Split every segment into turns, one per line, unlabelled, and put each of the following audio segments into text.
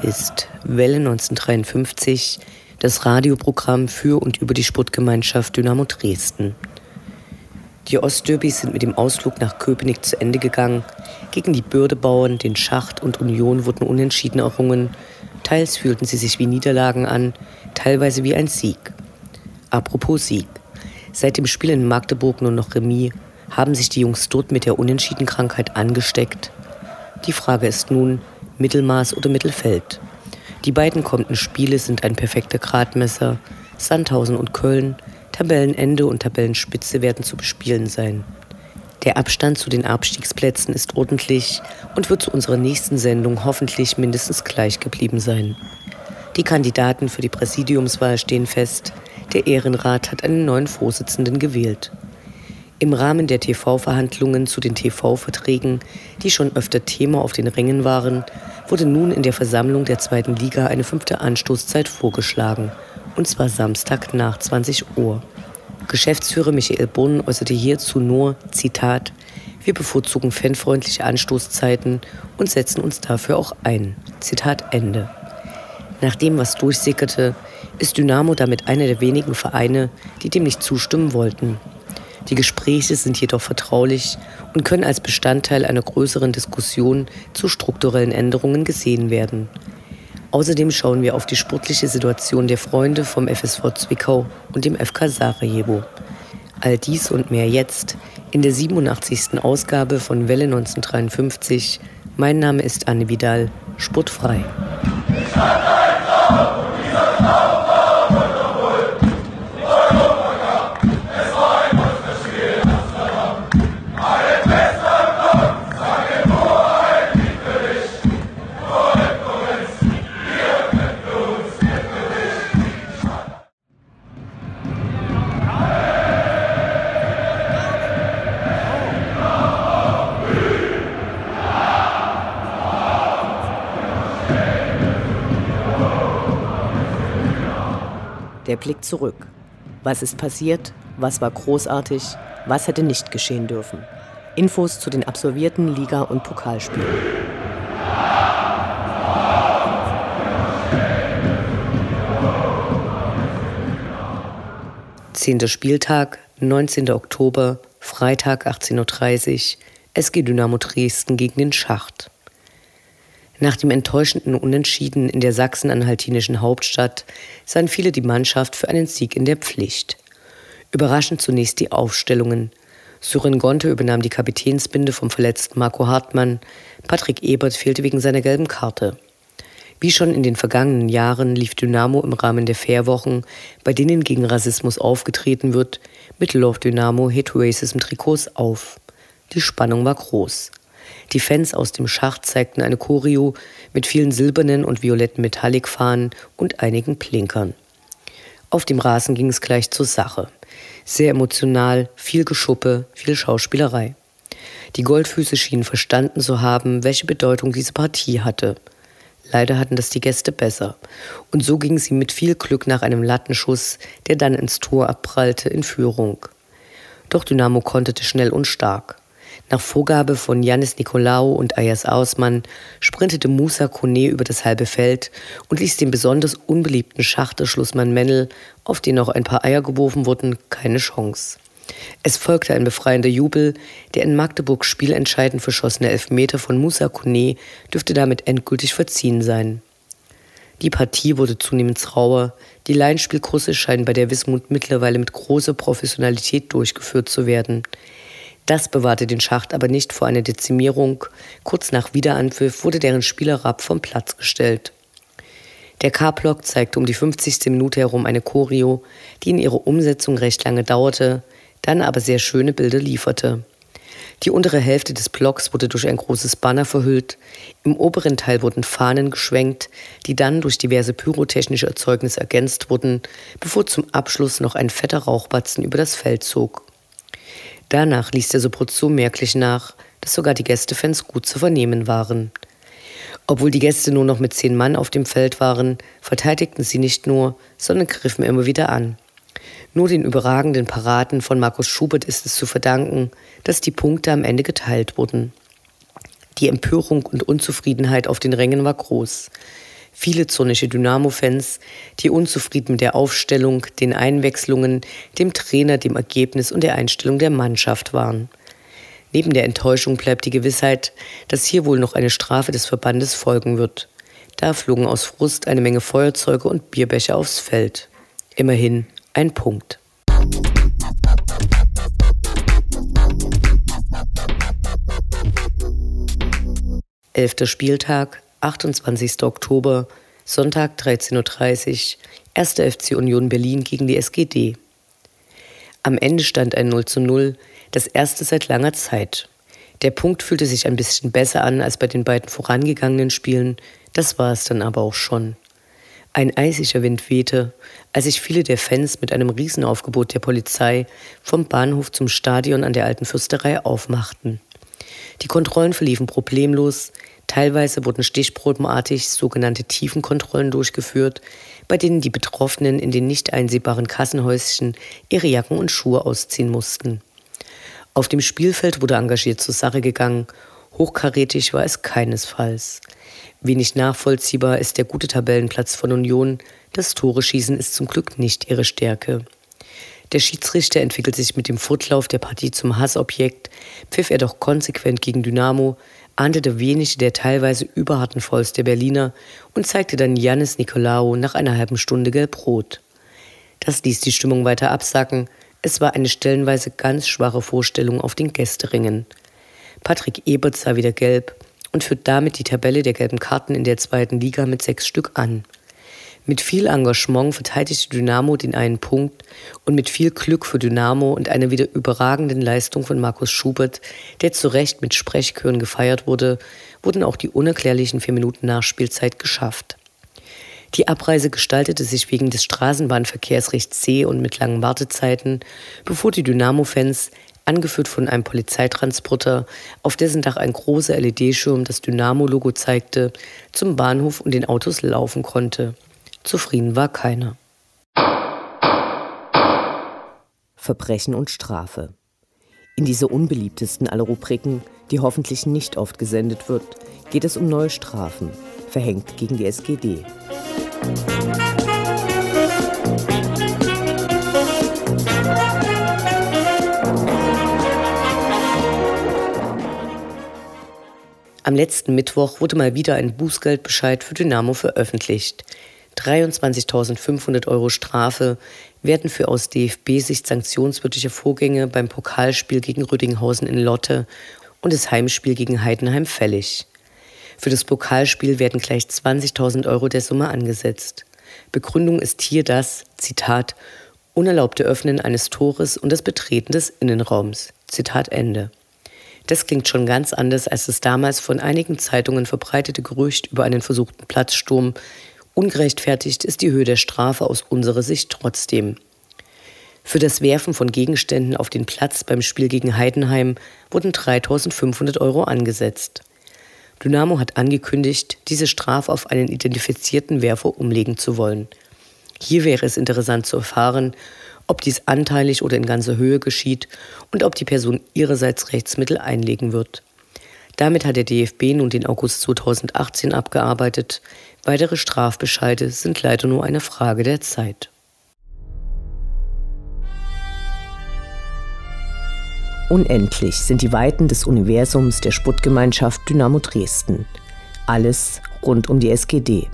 Ist Welle 1953, das Radioprogramm für und über die Sportgemeinschaft Dynamo Dresden. Die Ostderbys sind mit dem Ausflug nach Köpenick zu Ende gegangen. Gegen die Bürdebauern, den Schacht und Union wurden unentschieden errungen. Teils fühlten sie sich wie Niederlagen an, teilweise wie ein Sieg. Apropos Sieg. Seit dem Spiel in Magdeburg nur noch Remis haben sich die Jungs dort mit der Unentschiedenkrankheit angesteckt. Die Frage ist nun, Mittelmaß oder Mittelfeld. Die beiden kommenden Spiele sind ein perfekter Gradmesser. Sandhausen und Köln, Tabellenende und Tabellenspitze werden zu bespielen sein. Der Abstand zu den Abstiegsplätzen ist ordentlich und wird zu unserer nächsten Sendung hoffentlich mindestens gleich geblieben sein. Die Kandidaten für die Präsidiumswahl stehen fest. Der Ehrenrat hat einen neuen Vorsitzenden gewählt. Im Rahmen der TV-Verhandlungen zu den TV-Verträgen, die schon öfter Thema auf den Rängen waren, wurde nun in der Versammlung der zweiten Liga eine fünfte Anstoßzeit vorgeschlagen, und zwar Samstag nach 20 Uhr. Geschäftsführer Michael Brunn äußerte hierzu nur, Zitat, wir bevorzugen fanfreundliche Anstoßzeiten und setzen uns dafür auch ein. Zitat Ende. Nach dem, was durchsickerte, ist Dynamo damit einer der wenigen Vereine, die dem nicht zustimmen wollten. Die Gespräche sind jedoch vertraulich und können als Bestandteil einer größeren Diskussion zu strukturellen Änderungen gesehen werden. Außerdem schauen wir auf die sportliche Situation der Freunde vom FSV Zwickau und dem FK Sarajevo. All dies und mehr jetzt in der 87. Ausgabe von Welle 1953. Mein Name ist Anne Vidal, sportfrei. Der Blick zurück. Was ist passiert? Was war großartig? Was hätte nicht geschehen dürfen? Infos zu den absolvierten Liga- und Pokalspielen. Zehnter Spieltag, 19. Oktober, Freitag 18.30 Uhr, SG Dynamo Dresden gegen den Schacht. Nach dem enttäuschenden Unentschieden in der sachsen-anhaltinischen Hauptstadt sahen viele die Mannschaft für einen Sieg in der Pflicht. Überraschend zunächst die Aufstellungen. Sören Gonte übernahm die Kapitänsbinde vom verletzten Marco Hartmann. Patrick Ebert fehlte wegen seiner gelben Karte. Wie schon in den vergangenen Jahren lief Dynamo im Rahmen der Fairwochen, bei denen gegen Rassismus aufgetreten wird, mit Love Dynamo Hate Racism Trikots auf. Die Spannung war groß. Die Fans aus dem Schacht zeigten eine Choreo mit vielen silbernen und violetten Metallicfahnen und einigen Plinkern. Auf dem Rasen ging es gleich zur Sache. Sehr emotional, viel Geschuppe, viel Schauspielerei. Die Goldfüße schienen verstanden zu haben, welche Bedeutung diese Partie hatte. Leider hatten das die Gäste besser. Und so ging sie mit viel Glück nach einem Lattenschuss, der dann ins Tor abprallte, in Führung. Doch Dynamo konterte schnell und stark. Nach Vorgabe von Janis Nikolaou und Ayas Ausmann sprintete Musa Kone über das halbe Feld und ließ den besonders unbeliebten Schachterschlussmann Mennel, auf den auch ein paar Eier geworfen wurden, keine Chance. Es folgte ein befreiender Jubel, der in Magdeburg spielentscheidend verschossene Elfmeter von Musa Kone dürfte damit endgültig verziehen sein. Die Partie wurde zunehmend rauer, die Laienspielkurse scheinen bei der Wismut mittlerweile mit großer Professionalität durchgeführt zu werden. Das bewahrte den Schacht aber nicht vor einer Dezimierung. Kurz nach Wiederanpfiff wurde deren Spielerrapp vom Platz gestellt. Der K-Block zeigte um die 50. Minute herum eine Choreo, die in ihrer Umsetzung recht lange dauerte. dann aber sehr schöne Bilder lieferte. Die untere Hälfte des Blocks wurde durch ein großes Banner verhüllt, im oberen Teil wurden Fahnen geschwenkt, die dann durch diverse pyrotechnische Erzeugnisse ergänzt wurden, bevor zum Abschluss noch ein fetter Rauchbatzen über das Feld zog. Danach ließ der Sopro so merklich nach, dass sogar die Gästefans gut zu vernehmen waren. Obwohl die Gäste nur noch mit zehn Mann auf dem Feld waren, verteidigten sie nicht nur, sondern griffen immer wieder an. Nur den überragenden Paraden von Markus Schubert ist es zu verdanken, dass die Punkte am Ende geteilt wurden. Die Empörung und Unzufriedenheit auf den Rängen war groß. Viele zornische Dynamo-Fans, die unzufrieden mit der Aufstellung, den Einwechslungen, dem Trainer, dem Ergebnis und der Einstellung der Mannschaft waren. Neben der Enttäuschung bleibt die Gewissheit, dass hier wohl noch eine Strafe des Verbandes folgen wird. Da flogen aus Frust eine Menge Feuerzeuge und Bierbecher aufs Feld. Immerhin ein Punkt. Elfter Spieltag, 28. Oktober, Sonntag 13.30 Uhr, 1. FC Union Berlin gegen die SGD. Am Ende stand ein 0 zu 0, das erste seit langer Zeit. Der Punkt fühlte sich ein bisschen besser an als bei den beiden vorangegangenen Spielen, das war es dann aber auch schon. Ein eisiger Wind wehte, als sich viele der Fans mit einem Riesenaufgebot der Polizei vom Bahnhof zum Stadion an der alten Fürsterei aufmachten. Die Kontrollen verliefen problemlos, teilweise wurden stichprobenartig sogenannte Tiefenkontrollen durchgeführt, bei denen die Betroffenen in den nicht einsehbaren Kassenhäuschen ihre Jacken und Schuhe ausziehen mussten. Auf dem Spielfeld wurde engagiert zur Sache gegangen, hochkarätig war es keinesfalls. Wenig nachvollziehbar ist der gute Tabellenplatz von Union. Das Tore-Schießen ist zum Glück nicht ihre Stärke. Der Schiedsrichter entwickelt sich mit dem Fortlauf der Partie zum Hassobjekt, pfiff er doch konsequent gegen Dynamo, ahndete wenig der teilweise überharten Fouls der Berliner und zeigte dann Janis Nikolaou nach einer halben Stunde gelb-rot. Das ließ die Stimmung weiter absacken. Es war eine stellenweise ganz schwache Vorstellung auf den Gästeringen. Patrick Ebert sah wieder gelb, und führt damit die Tabelle der gelben Karten in der zweiten Liga mit sechs Stück an. Mit viel Engagement verteidigte Dynamo den einen Punkt und mit viel Glück für Dynamo und einer wieder überragenden Leistung von Markus Schubert, der zu Recht mit Sprechchören gefeiert wurde, wurden auch die unerklärlichen vier Minuten Nachspielzeit geschafft. Die Abreise gestaltete sich wegen des Straßenbahnverkehrs recht zäh und mit langen Wartezeiten, bevor die Dynamo-Fans angeführt von einem Polizeitransporter, auf dessen Dach ein großer LED-Schirm das Dynamo-Logo zeigte, zum Bahnhof und den Autos laufen konnte. Zufrieden war keiner. Verbrechen und Strafe. In dieser unbeliebtesten aller Rubriken, die hoffentlich nicht oft gesendet wird, geht es um neue Strafen, verhängt gegen die SGD. Am letzten Mittwoch wurde mal wieder ein Bußgeldbescheid für Dynamo veröffentlicht. 23.500 Euro Strafe werden für aus DFB-Sicht sanktionswürdige Vorgänge beim Pokalspiel gegen Rüdinghausen in Lotte und das Heimspiel gegen Heidenheim fällig. Für das Pokalspiel werden gleich 20.000 Euro der Summe angesetzt. Begründung ist hier das, Zitat, unerlaubte Öffnen eines Tores und das Betreten des Innenraums. Zitat Ende. Das klingt schon ganz anders als das damals von einigen Zeitungen verbreitete Gerücht über einen versuchten Platzsturm. Ungerechtfertigt ist die Höhe der Strafe aus unserer Sicht trotzdem. Für das Werfen von Gegenständen auf den Platz beim Spiel gegen Heidenheim wurden 3500 Euro angesetzt. Dynamo hat angekündigt, diese Strafe auf einen identifizierten Werfer umlegen zu wollen. Hier wäre es interessant zu erfahren, ob dies anteilig oder in ganzer Höhe geschieht und ob die Person ihrerseits Rechtsmittel einlegen wird. Damit hat der DFB nun den August 2018 abgearbeitet. Weitere Strafbescheide sind leider nur eine Frage der Zeit. Unendlich sind die Weiten des Universums der Sputtgemeinschaft Dynamo Dresden. Alles rund um die SGD.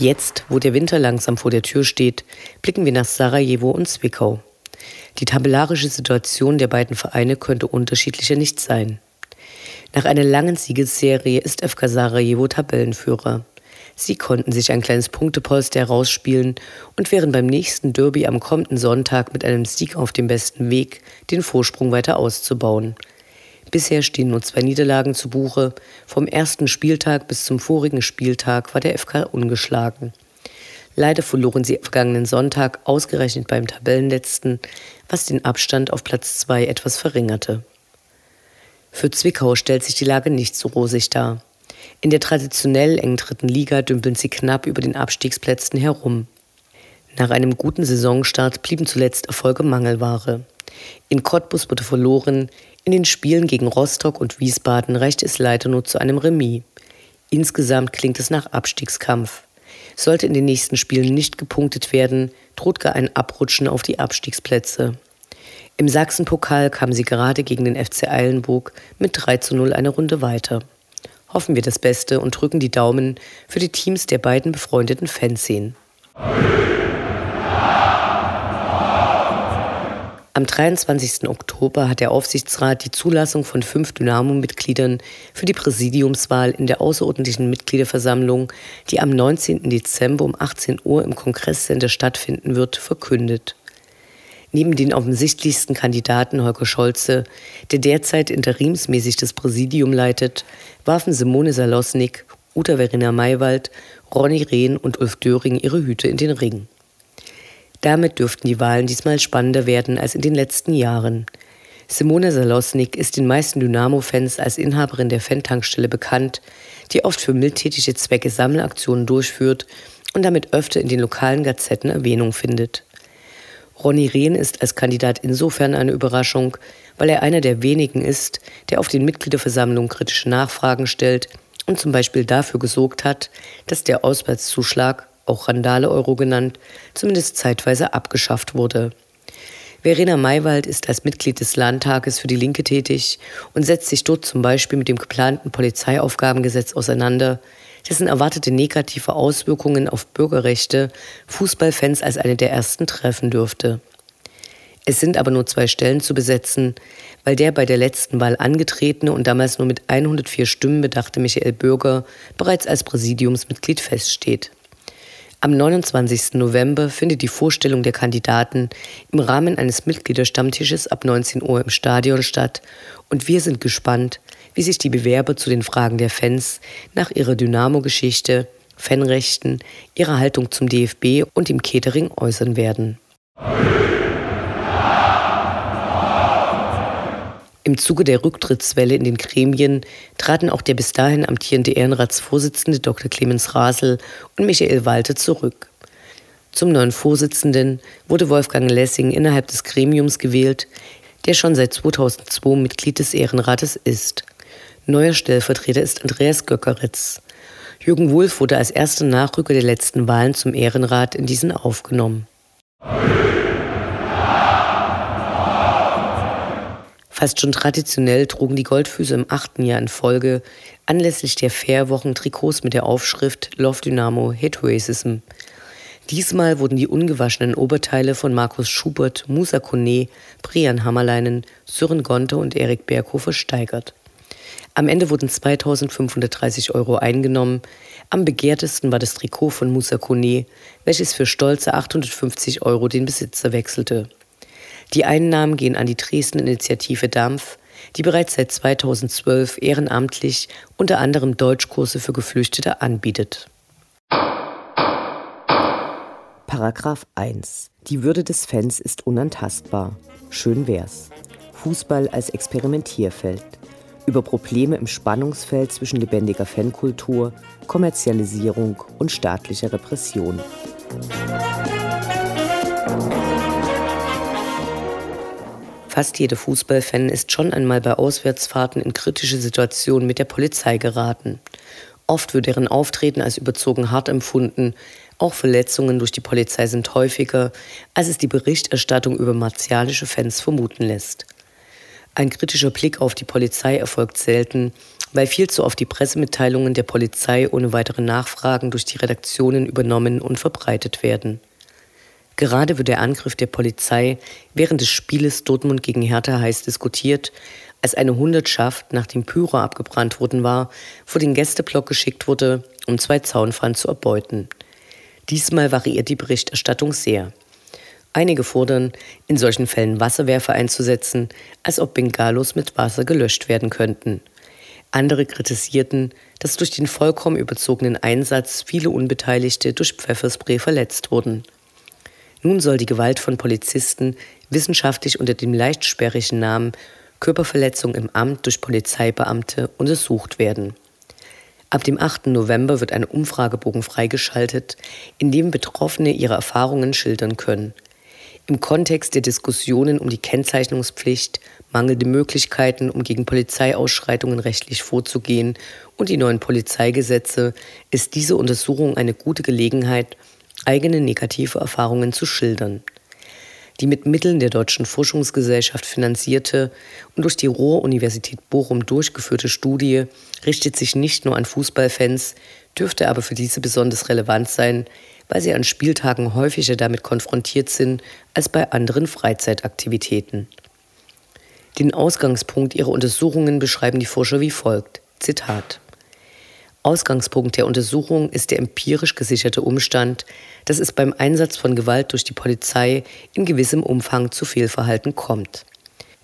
Jetzt, wo der Winter langsam vor der Tür steht, blicken wir nach Sarajevo und Zwickau. Die tabellarische Situation der beiden Vereine könnte unterschiedlicher nicht sein. Nach einer langen Siegesserie ist FK Sarajevo Tabellenführer. Sie konnten sich ein kleines Punktepolster herausspielen und wären beim nächsten Derby am kommenden Sonntag mit einem Sieg auf dem besten Weg, den Vorsprung weiter auszubauen. Bisher stehen nur zwei Niederlagen zu Buche. Vom ersten Spieltag bis zum vorigen Spieltag war der FK ungeschlagen. Leider verloren sie vergangenen Sonntag ausgerechnet beim Tabellenletzten, was den Abstand auf Platz zwei etwas verringerte. Für Zwickau stellt sich die Lage nicht so rosig dar. In der traditionell engen dritten Liga dümpeln sie knapp über den Abstiegsplätzen herum. Nach einem guten Saisonstart blieben zuletzt Erfolge Mangelware. In Cottbus wurde verloren, in den Spielen gegen Rostock und Wiesbaden reichte es leider nur zu einem Remis. Insgesamt klingt es nach Abstiegskampf. Sollte in den nächsten Spielen nicht gepunktet werden, droht gar ein Abrutschen auf die Abstiegsplätze. Im Sachsenpokal kam sie gerade gegen den FC Eilenburg mit 3 zu 0 eine Runde weiter. Hoffen wir das Beste und drücken die Daumen für die Teams der beiden befreundeten Fanszenen. Am 23. Oktober hat der Aufsichtsrat die Zulassung von fünf Dynamo-Mitgliedern für die Präsidiumswahl in der außerordentlichen Mitgliederversammlung, die am 19. Dezember um 18 Uhr im Kongresscenter stattfinden wird, verkündet. Neben den offensichtlichsten Kandidaten Holger Scholze, der derzeit interimsmäßig das Präsidium leitet, warfen Simone Salosnik, Uta Verena Maywald, Ronny Rehn und Ulf Döring ihre Hüte in den Ring. Damit dürften die Wahlen diesmal spannender werden als in den letzten Jahren. Simone Salosnik ist den meisten Dynamo-Fans als Inhaberin der Fan-Tankstelle bekannt, die oft für mildtätige Zwecke Sammelaktionen durchführt und damit öfter in den lokalen Gazetten Erwähnung findet. Ronny Rehn ist als Kandidat insofern eine Überraschung, weil er einer der wenigen ist, der auf den Mitgliederversammlungen kritische Nachfragen stellt und zum Beispiel dafür gesorgt hat, dass der Auswärtszuschlag, auch Randale-Euro genannt, zumindest zeitweise abgeschafft wurde. Verena Maywald ist als Mitglied des Landtages für die Linke tätig und setzt sich dort zum Beispiel mit dem geplanten Polizeiaufgabengesetz auseinander, dessen erwartete negative Auswirkungen auf Bürgerrechte Fußballfans als eine der ersten treffen dürfte. Es sind aber nur zwei Stellen zu besetzen, weil der bei der letzten Wahl angetretene und damals nur mit 104 Stimmen bedachte Michael Bürger bereits als Präsidiumsmitglied feststeht. Am 29. November findet die Vorstellung der Kandidaten im Rahmen eines Mitgliederstammtisches ab 19 Uhr im Stadion statt und wir sind gespannt, wie sich die Bewerber zu den Fragen der Fans nach ihrer Dynamo-Geschichte, Fanrechten, ihrer Haltung zum DFB und dem Catering äußern werden. Im Zuge der Rücktrittswelle in den Gremien traten auch der bis dahin amtierende Ehrenratsvorsitzende Dr. Clemens Rasel und Michael Walter zurück. Zum neuen Vorsitzenden wurde Wolfgang Lessing innerhalb des Gremiums gewählt, der schon seit 2002 Mitglied des Ehrenrates ist. Neuer Stellvertreter ist Andreas Göckeritz. Jürgen Wulff wurde als erster Nachrücker der letzten Wahlen zum Ehrenrat in diesen aufgenommen. Fast schon traditionell trugen die Goldfüße im achten Jahr in Folge anlässlich der Fairwochen Trikots mit der Aufschrift Love Dynamo Hit Racism. Diesmal wurden die ungewaschenen Oberteile von Markus Schubert, Musa Kone, Brian Hammerleinen, Sören Gonte und Erik Berghoff versteigert. Am Ende wurden 2530 Euro eingenommen. Am begehrtesten war das Trikot von Musa Kone, welches für stolze 850 Euro den Besitzer wechselte. Die Einnahmen gehen an die Dresden-Initiative Dampf, die bereits seit 2012 ehrenamtlich unter anderem Deutschkurse für Geflüchtete anbietet. Paragraph 1. Die Würde des Fans ist unantastbar. Schön wär's. Fußball als Experimentierfeld über Probleme im Spannungsfeld zwischen lebendiger Fankultur, Kommerzialisierung und staatlicher Repression. Fast jeder Fußballfan ist schon einmal bei Auswärtsfahrten in kritische Situationen mit der Polizei geraten. Oft wird deren Auftreten als überzogen hart empfunden. Auch Verletzungen durch die Polizei sind häufiger, als es die Berichterstattung über martialische Fans vermuten lässt. Ein kritischer Blick auf die Polizei erfolgt selten, weil viel zu oft die Pressemitteilungen der Polizei ohne weitere Nachfragen durch die Redaktionen übernommen und verbreitet werden. Gerade wird der Angriff der Polizei während des Spieles Dortmund gegen Hertha heiß diskutiert, als eine Hundertschaft, nachdem Pyro abgebrannt worden war, vor den Gästeblock geschickt wurde, um zwei Zaunpfannen zu erbeuten. Diesmal variiert die Berichterstattung sehr. Einige fordern, in solchen Fällen Wasserwerfer einzusetzen, als ob Bengalos mit Wasser gelöscht werden könnten. Andere kritisierten, dass durch den vollkommen überzogenen Einsatz viele Unbeteiligte durch Pfefferspray verletzt wurden. Nun soll die Gewalt von Polizisten wissenschaftlich unter dem leicht sperrigen Namen Körperverletzung im Amt durch Polizeibeamte untersucht werden. Ab dem 8. November wird ein Umfragebogen freigeschaltet, in dem Betroffene ihre Erfahrungen schildern können. Im Kontext der Diskussionen um die Kennzeichnungspflicht, mangelnde Möglichkeiten, um gegen Polizeiausschreitungen rechtlich vorzugehen und die neuen Polizeigesetze ist diese Untersuchung eine gute Gelegenheit, eigene negative Erfahrungen zu schildern. Die mit Mitteln der Deutschen Forschungsgesellschaft finanzierte und durch die Ruhr-Universität Bochum durchgeführte Studie richtet sich nicht nur an Fußballfans, dürfte aber für diese besonders relevant sein, weil sie an Spieltagen häufiger damit konfrontiert sind als bei anderen Freizeitaktivitäten. Den Ausgangspunkt ihrer Untersuchungen beschreiben die Forscher wie folgt. Zitat. Ausgangspunkt der Untersuchung ist der empirisch gesicherte Umstand, dass es beim Einsatz von Gewalt durch die Polizei in gewissem Umfang zu Fehlverhalten kommt.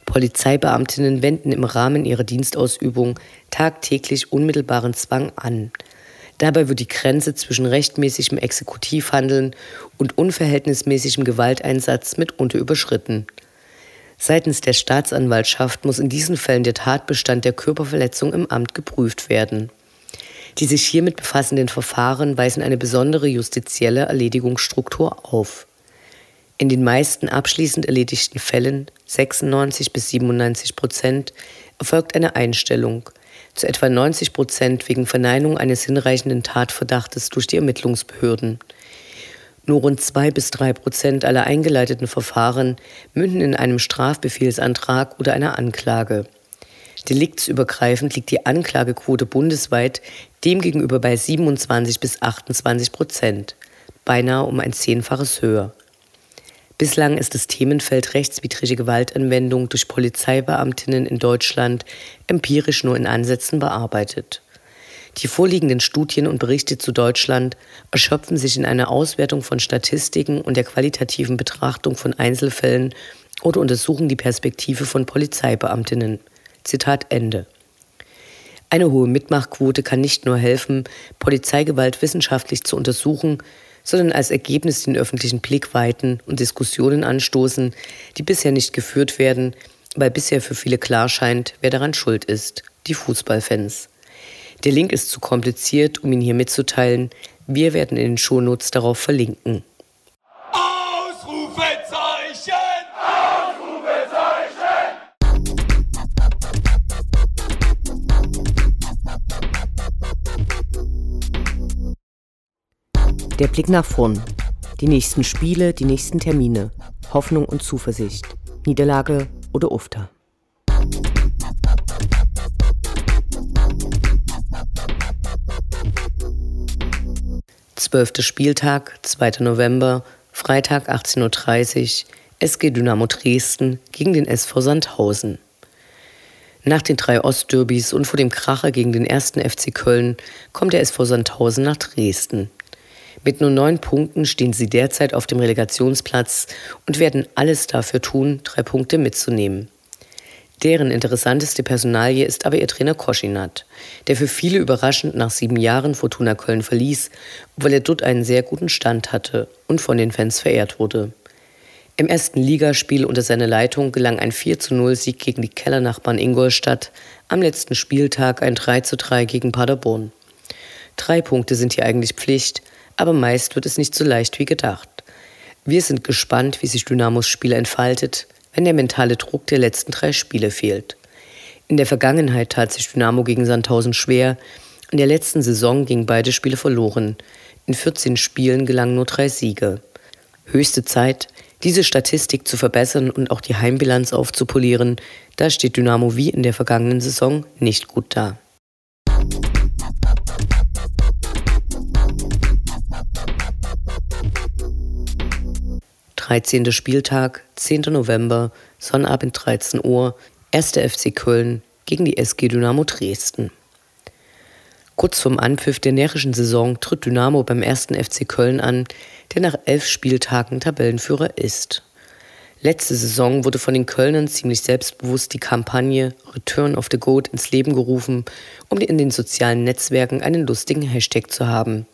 Polizeibeamtinnen wenden im Rahmen ihrer Dienstausübung tagtäglich unmittelbaren Zwang an, Dabei wird die Grenze zwischen rechtmäßigem Exekutivhandeln und unverhältnismäßigem Gewalteinsatz mitunter überschritten. Seitens der Staatsanwaltschaft muss in diesen Fällen der Tatbestand der Körperverletzung im Amt geprüft werden. Die sich hiermit befassenden Verfahren weisen eine besondere justizielle Erledigungsstruktur auf. In den meisten abschließend erledigten Fällen, 96 bis 97 Prozent, erfolgt eine Einstellung – zu etwa 90 Prozent wegen Verneinung eines hinreichenden Tatverdachtes durch die Ermittlungsbehörden. Nur rund zwei bis drei Prozent aller eingeleiteten Verfahren münden in einem Strafbefehlsantrag oder einer Anklage. Deliktsübergreifend liegt die Anklagequote bundesweit demgegenüber bei 27 bis 28 Prozent, beinahe um ein Zehnfaches höher. Bislang ist das Themenfeld rechtswidrige Gewaltanwendung durch Polizeibeamtinnen in Deutschland empirisch nur in Ansätzen bearbeitet. Die vorliegenden Studien und Berichte zu Deutschland erschöpfen sich in einer Auswertung von Statistiken und der qualitativen Betrachtung von Einzelfällen oder untersuchen die Perspektive von Polizeibeamtinnen. Zitat Ende. Eine hohe Mitmachquote kann nicht nur helfen, Polizeigewalt wissenschaftlich zu untersuchen, sondern als Ergebnis den öffentlichen Blick weiten und Diskussionen anstoßen, die bisher nicht geführt werden, weil bisher für viele klar scheint, wer daran schuld ist, die Fußballfans. Der Link ist zu kompliziert, um ihn hier mitzuteilen. Wir werden in den Shownotes darauf verlinken. Der Blick nach vorn. Die nächsten Spiele, die nächsten Termine. Hoffnung und Zuversicht. Niederlage oder Ufter. Zwölfter Spieltag, 2. November, Freitag 18.30 Uhr, SG Dynamo Dresden gegen den SV Sandhausen. Nach den drei Ostderbys und vor dem Kracher gegen den ersten FC Köln kommt der SV Sandhausen nach Dresden. Mit nur neun Punkten stehen sie derzeit auf dem Relegationsplatz und werden alles dafür tun, drei Punkte mitzunehmen. Deren interessanteste Personalie ist aber ihr Trainer Koschinat, der für viele überraschend nach sieben Jahren Fortuna Köln verließ, obwohl er dort einen sehr guten Stand hatte und von den Fans verehrt wurde. Im ersten Ligaspiel unter seiner Leitung gelang ein 4 0 Sieg gegen die Kellernachbarn Ingolstadt, am letzten Spieltag ein 3 3 gegen Paderborn. Drei Punkte sind hier eigentlich Pflicht, aber meist wird es nicht so leicht wie gedacht. Wir sind gespannt, wie sich Dynamos Spiel entfaltet, wenn der mentale Druck der letzten drei Spiele fehlt. In der Vergangenheit tat sich Dynamo gegen Sandhausen schwer. In der letzten Saison gingen beide Spiele verloren. In 14 Spielen gelangen nur drei Siege. Höchste Zeit, diese Statistik zu verbessern und auch die Heimbilanz aufzupolieren, da steht Dynamo wie in der vergangenen Saison nicht gut da. 13. Spieltag, 10. November, Sonnabend 13 Uhr, 1. FC Köln gegen die SG Dynamo Dresden. Kurz vorm Anpfiff der närrischen Saison tritt Dynamo beim 1. FC Köln an, der nach elf Spieltagen Tabellenführer ist. Letzte Saison wurde von den Kölnern ziemlich selbstbewusst die Kampagne Return of the Goat ins Leben gerufen, um in den sozialen Netzwerken einen lustigen Hashtag zu haben.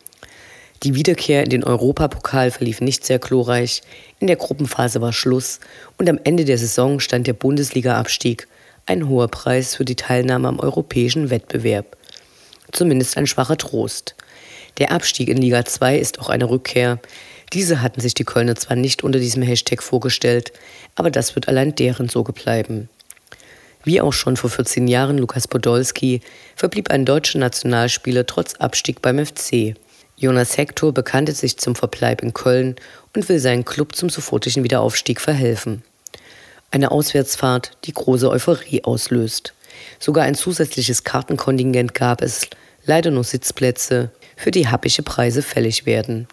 Die Wiederkehr in den Europapokal verlief nicht sehr glorreich, in der Gruppenphase war Schluss und am Ende der Saison stand der Bundesliga-Abstieg, ein hoher Preis für die Teilnahme am europäischen Wettbewerb. Zumindest ein schwacher Trost. Der Abstieg in Liga 2 ist auch eine Rückkehr. Diese hatten sich die Kölner zwar nicht unter diesem Hashtag vorgestellt, aber das wird allein deren Sorge bleiben. Wie auch schon vor 14 Jahren Lukas Podolski verblieb ein deutscher Nationalspieler trotz Abstieg beim FC. Jonas Hector bekannte sich zum Verbleib in Köln und will seinen Club zum sofortigen Wiederaufstieg verhelfen. Eine Auswärtsfahrt, die große Euphorie auslöst. Sogar ein zusätzliches Kartenkontingent gab es, leider nur Sitzplätze, für die happische Preise fällig werden.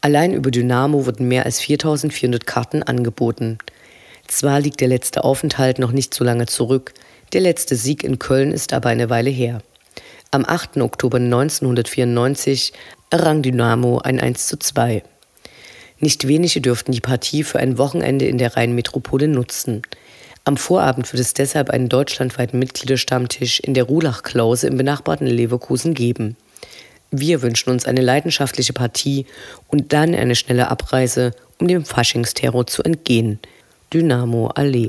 Allein über Dynamo wurden mehr als 4400 Karten angeboten. Zwar liegt der letzte Aufenthalt noch nicht so lange zurück, der letzte Sieg in Köln ist aber eine Weile her. Am 8. Oktober 1994 errang Dynamo ein 1 zu 2. Nicht wenige dürften die Partie für ein Wochenende in der Rheinmetropole nutzen. Am Vorabend wird es deshalb einen deutschlandweiten Mitgliederstammtisch in der Rulach-Klause im benachbarten Leverkusen geben. Wir wünschen uns eine leidenschaftliche Partie und dann eine schnelle Abreise, um dem Faschingsterror zu entgehen. Dynamo Allee.